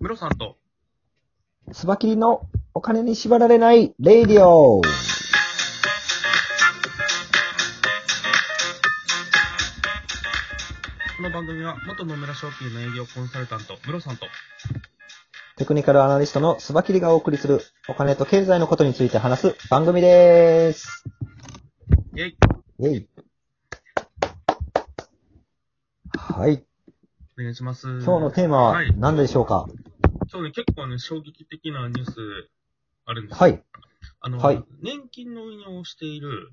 ムロさんと、スバキリのお金に縛られないレイディオ。この番組は元野村証券の営業コンサルタント、ムロさんと、テクニカルアナリストのスバキリがお送りするお金と経済のことについて話す番組です。イェイイェイ。はい。お願いします。今日のテーマははい何でしょうか？今日ね、結構ね、衝撃的なニュースあるんですよはい。あの、はい年金の運用をしている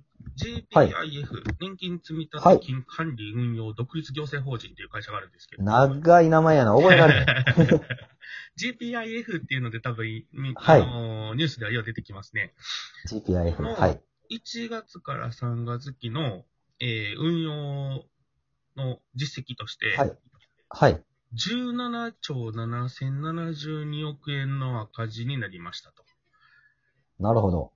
はい JPIF、年金積立はい金管理運用独立行政法人っていう会社があるんですけど。長い名前やな。覚えられない。GPIF っていうので多分、みはいあのニュースではよう出てきますね。GPIF。はい。1月から3月期の、えー運用の実績として、はい。はい。17兆7072億円の赤字になりましたと。なるほど。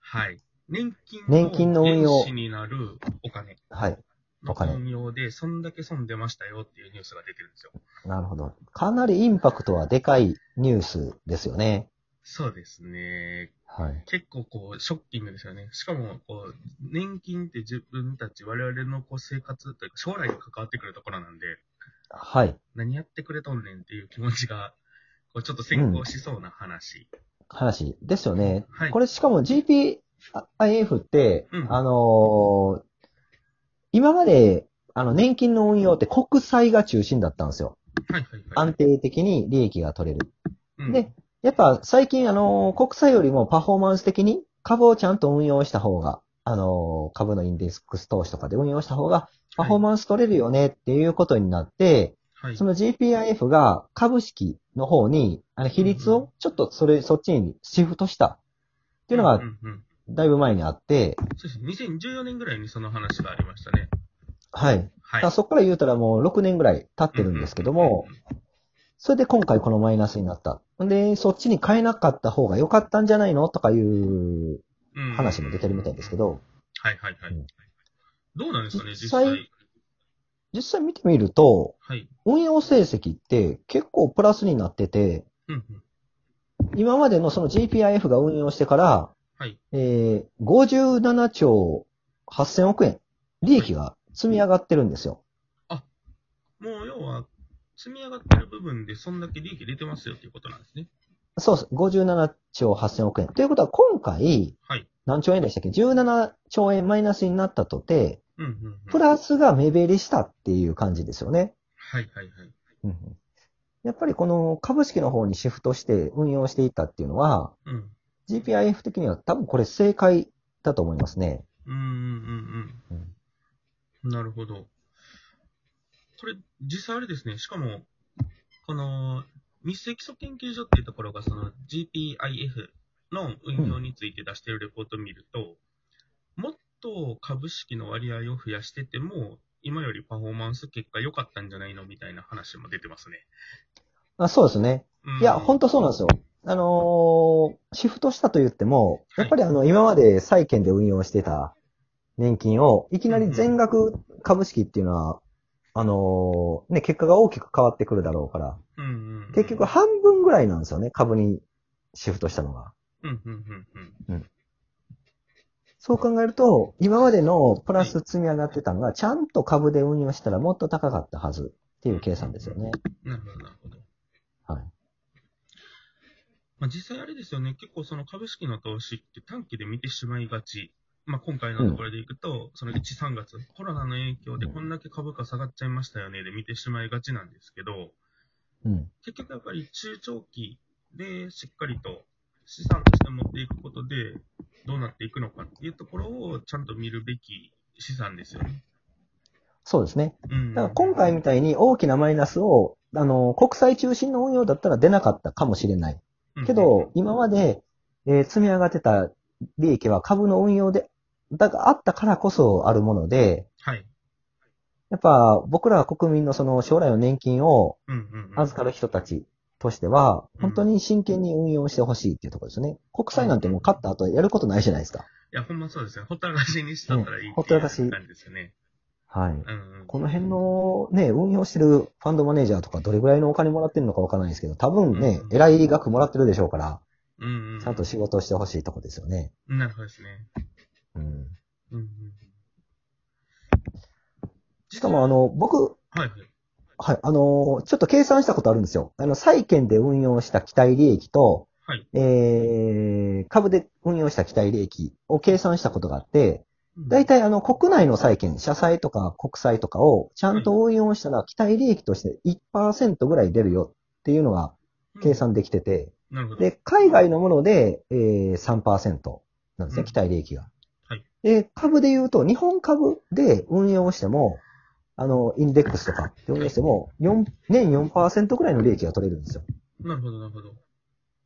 はい。年金年金の運用原資になるお金はい。おの金運用で、そんだけ損出ましたよっていうニュースが出てるんですよ。なるほど。かなりインパクトはでかいニュースですよね。そうですね。はい。結構こう、ショッキングですよね。しかも、こう、年金って自分たち、我々のこう生活というか、将来に関わってくるところなんで、はい。何やってくれとんねんっていう気持ちが、こうちょっと先行しそうな話。話ですよね。はい。これしかも GPIF って、うんあのー今まで、あの、年金の運用って国債が中心だったんですよ。はいはいはい。安定的に利益が取れる。うんで、やっぱ最近あのー国債よりもパフォーマンス的に株をちゃんと運用した方が、あのー株のインデックス投資とかで運用した方がパフォーマンス取れるよねっていうことになって、はい。その GPIF が株式の方に、あの比率をちょっとそれ、そっちにシフトしたっていうのがだいぶ前にあって、そうですね。2014年ぐらいにその話がありましたね。はい。だはい。そこから言うたらもう6年ぐらい経ってるんですけども、それで今回このマイナスになった。で、そっちに変えなかった方が良かったんじゃないのとかいううん話も出てるみたいですけ。ど、はいはいはいうん。どうなんですかね、実実際際。実際見てみると、はい。運用成績って結構プラスになってて、うんうん。今までのその GPIF が運用してから、はい。えー、57兆8000億円、利益が積み上がってるんですよ。もう要は、積み上がってる部分でそんだけ利益出てますよっていうことなんですね。そうです。57兆8000億円。ということは今回、はい。何兆円でしたっけ ?17 兆円マイナスになったとて、うんうんうん。プラスが目減りしたっていう感じですよね。はいはいはい。うんうんやっぱりこの株式の方にシフトして運用していったっていうのは、うん。GPIF 的には多分これ正解だと思いますね。うんうんうんうん。なるほど。これ、実際あれですね、しかも、この、日清基礎研究所っていうところが、その GPIF の運用について出しているレポートを見ると、もっと株式の割合を増やしてても、今よりパフォーマンス結果良かったんじゃないのみたいな話も出てますね。あそうですね。うんいや、本当そうなんですよ。あのーシフトしたと言っても、やっぱりあの、今まで債券で運用してた年金を、いきなり全額株式っていうのは、あのーね、結果が大きく変わってくるだろうから、うんうんうん、結局半分ぐらいなんですよね、株にシフトしたのが。うんうんうんうん。そう考えると、今までのプラス積み上がってたのが、ちゃんと株で運用したらもっと高かったはずっていう計算ですよね。なるほど、なるほど。はい。まあ、実際あれですよね、結構その株式の投資って短期で見てしまいがち。まあ、今回のところでいくと、その1、3月、コロナの影響でこんだけ株価下がっちゃいましたよね、で見てしまいがちなんですけど、うん。結局やっぱり中長期でしっかりと資産として持っていくことで、どうなっていくのかっていうところをちゃんと見るべき資産ですよね。そうですね。うん。だから今回みたいに大きなマイナスを、あの、国際中心の運用だったら出なかったかもしれない。けど、今まで、えー積み上がってた利益は株の運用で、だがあったからこそあるもので、はい。やっぱ僕ら国民のその将来の年金を。預かる人たちとしては、うん本当に真剣に運用してほしいっていうところですよね。国債なんてもう買った後やることないじゃないですか。いや、ほんまそうですね。ほったらかしにしたったらいいっていうほったらかしですよね。はい。うんうん。この辺のね、運用してるファンドマネージャーとかどれぐらいのお金もらってるのかわからないですけど、多分ね、うんえらい額もらってるでしょうから、うんうん。ちゃんと仕事をしてほしいとこですよね。なるほどですね。うん。しかもあ、の、僕、はいはい。はい、あの、ちょっと計算したことあるんですよ。あの、債券で運用した期待利益と、はい。えー、株で運用した期待利益を計算したことがあって、大体、体あの、国内の債券、社債とか国債とかをちゃんと運用したら、期待利益として1%ぐらい出るよっていうのが計算できてて。で、海外のもので、えー、3%なんですね、うん期待利益が。はい。で、株で言うと、日本株で運用しても、あの、インデックスとかで運用しても、4年4%ぐらいの利益が取れるんですよ。なるほど、なるほど。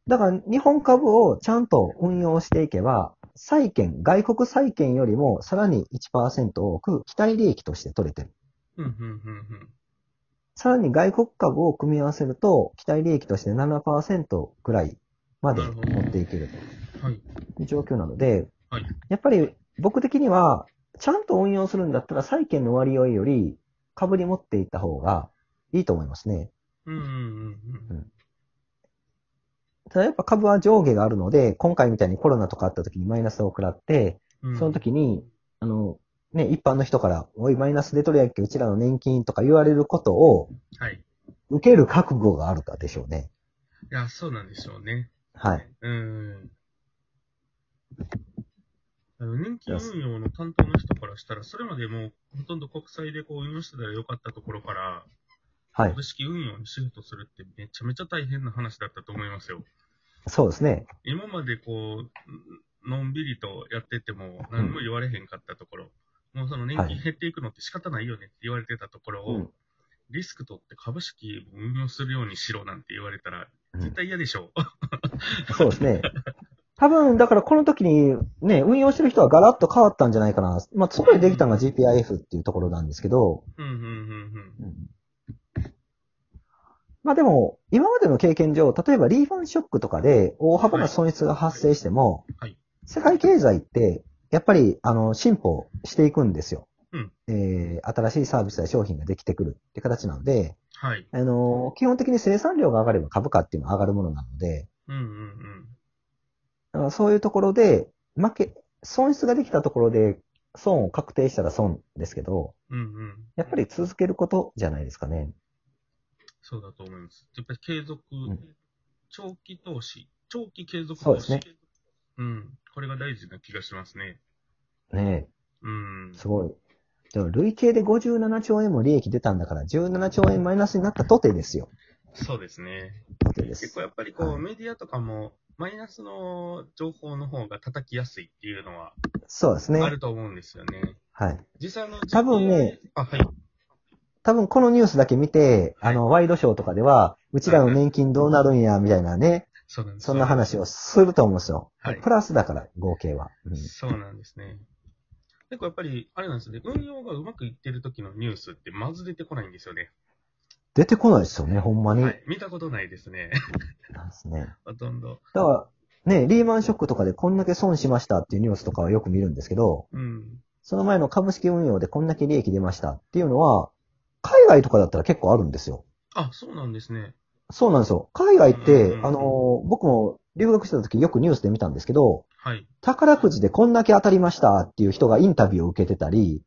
だから、日本株をちゃんと運用していけば、債券、外国債券よりもさらに1%多く期待利益として取れてる。うん、うん、うん、うん。さらに外国株を組み合わせると、期待利益として7%くらいまで持っていけるはい。という状況なので、はい。やっぱり僕的には、ちゃんと運用するんだったら債券の割合より株に持っていった方がいいと思いますね。うん、うん、うん。ただやっぱ株は上下があるので、今回みたいにコロナとかあった時にマイナスを食らって、うんその時に、あの、ね、一般の人から、おい、マイナスで取り上げてうちらの年金とか言われることをはい。受ける覚悟があるかでしょうね。いや、そうなんでしょうね。はい。うん。あの年金運用の担当の人からしたら、それまでもうほとんど国債でこう運用してたらよかったところから、はい株。式運用にシフトするってめちゃめちゃ大変な話だったと思いますよ。そうですね。今までこう、のんびりとやってても何も言われへんかったところ、もうその年金減っていくのって仕方ないよねって言われてたところを、うんリスク取って株式を運用するようにしろなんて言われたら、うん絶対嫌でしょう。そうですね。多分、だからこの時にね、運用してる人はガラッと変わったんじゃないかな。まあ、そこでできたのが GPIF っていうところなんですけど、うん、うん、うん、まあでも、今までの経験上、例えばリーファンショックとかで大幅な損失が発生しても、はい世界経済って、やっぱり、あの、進歩していくんですよ。うんえー新しいサービスや商品ができてくるって形なので、はい。あの、基本的に生産量が上がれば株価っていうのは上がるものなので、うん、うん、うん。そういうところで、負け、損失ができたところで、損を確定したら損ですけど、うん、うん。やっぱり続けることじゃないですかね。そうだと思います。やっぱり継続、ん長期投資、長期継続投資。そうですね。うん。これが大事な気がしますね。ねうんえ、。すごい。でも累計で57兆円も利益出たんだから、17兆円マイナスになったとてですよ。そうですね。とてです結構。やっぱりこう、はいメディアとかも、マイナスの情報の方が叩きやすいっていうのはそうですねあ。ると思うんですよね。はい。実際の多分ね、あ、はい。多分このニュースだけ見て、あの、ワイドショーとかでは、うちらの年金どうなるんや、みたいなね、そうなそんな話をすると思うんですよ。はいプラスだから、合計は。うんそうなんですね。結構やっぱり、あれなんですよね。運用がうまくいってる時のニュースってまず出てこないんですよね。出てこないですよね、ほんまに。はい。見たことないですね。なんですね。ほとんど。だから、ね、リーマンショックとかでこんだけ損しましたっていうニュースとかはよく見るんですけど、うん。その前の株式運用でこんだけ利益出ましたっていうのは、海外とかだったら結構あるんですよ。あ、そうなんですね。そうなんですよ。海外って、うんあの、僕も留学してた時よくニュースで見たんですけど、はい。宝くじでこんだけ当たりましたっていう人がインタビューを受けてたり、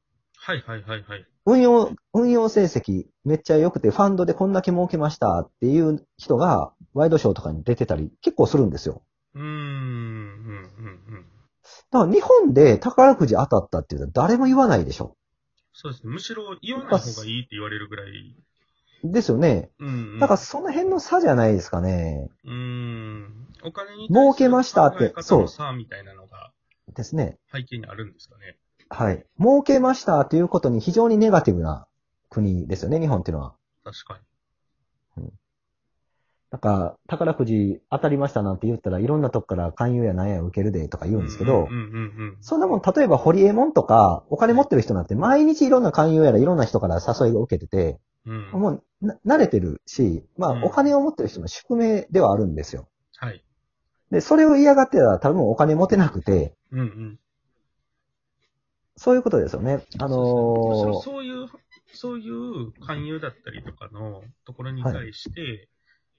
はいはいはいはい。運用、運用成績めっちゃ良くてファンドでこんだけ儲けましたっていう人がワイドショーとかに出てたり結構するんですよ。うーん、うん、うん、うん。だから日本で宝くじ当たったっていうのは誰も言わないでしょ。そうですね。むしろ言わない方がいいって言われるぐらい。ですよね。うん、うん。だからその辺の差じゃないですかね。うーん。お金に儲けましたって対する考え方の差みたいなのがですね。背景にあるんですかね。はい。儲けましたということに非常にネガティブな国ですよね、日本っていうのは。確かなんか、宝くじ当たりましたなんて言ったらいろんなとこから勧誘やなんや受けるでとかに。言うんですけどうん、うん、うん、そんなもん、例えばホリエモンとか、お金持ってる人なんて毎日いろんな勧誘やらいろんな人から誘いを受けてて、うん。うん。もうな慣れてるし、まうんあお金を持ってる人の宿命ではあるんですよ。はい。で、それを嫌がってたら多分お金持てなくて、うん、うん。そういうことですよね。あのーそういう、そういう勧誘だったりとかのところに対して、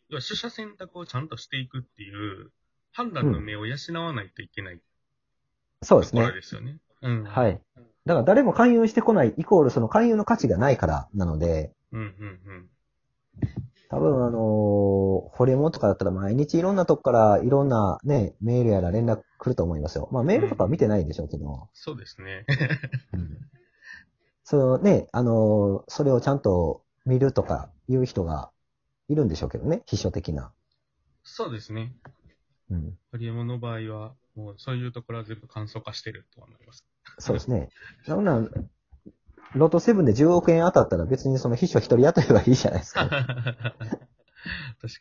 要は取捨選択をちゃんとしていくっていう判断の目を養わないといけないそうですねところ。ですよね。うん。はい。だから誰も勧誘してこないイコールその勧誘の価値がないからなので、うんうんうん。多分あのー、ホリエモンとかだったら毎日いろんなとこからいろんなね、メールやら連絡来ると思いますよ。まあメールとかは見てないんでしょうけど、そうですね。うんそのね、あのーそれをちゃんと見るとかいう人がいるんでしょうけどね、秘書的な。そうですね。うん。ホリエモンの場合は、もうそういうところは全部簡素化してると思います。そうですね。そんなん、ロト7で10億円当たったら別にその秘書一人雇えばいいじゃないですか。確か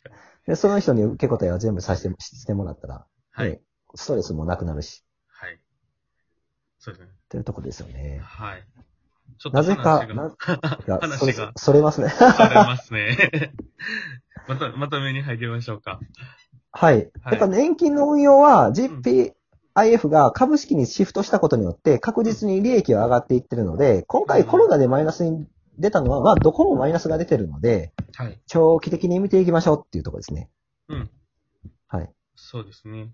に。で、その人に受け答えは全部させてしてもらったら、はい。ねストレスもなくなるし、はい。そうですね。っていうとこですよね。はい。ちょっとなぜか、話がな、それ話が、それますね。それますね。また、まとめに入りましょうか。はい。はいやっぱ年金の運用は GPIF が株式にシフトしたことによって確実に利益は上がっていってるので、今回コロナでマイナスに出たのは、まあどこもマイナスが出てるので、はい。長期的に見ていきましょうっていうところですね。うん。はい。そうですね。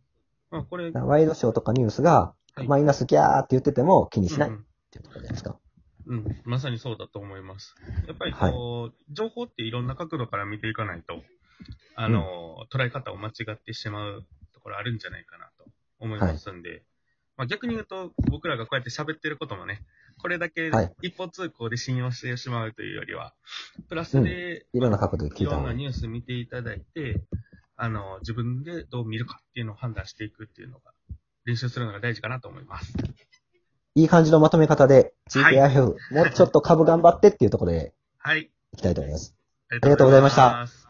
まあ、これ、ワイドショーとかニュースがはいマイナスギャーって言ってても気にしないっうんていうところじゃないですか。うん、うんまさにそうだと思います。やっぱりこう、情報っていろんな角度から見ていかないと、あの、捉え方を間違ってしまうところあるんじゃないかなと思いますんで、まあ逆に言うと、僕らがこうやって喋ってることもね、これだけはい一方通行で信用してしまうというよりは、プラスで、いろんな角度で聞いたろんなニュース見ていただいて、あの、自分でどう見るかっていうのを判断していくっていうのが、練習するのが大事かなと思います。いい感じのまとめ方で、はい GPIF、もうちょっと株頑張ってっていうところではい。いきたいと思います。ありがとうございました。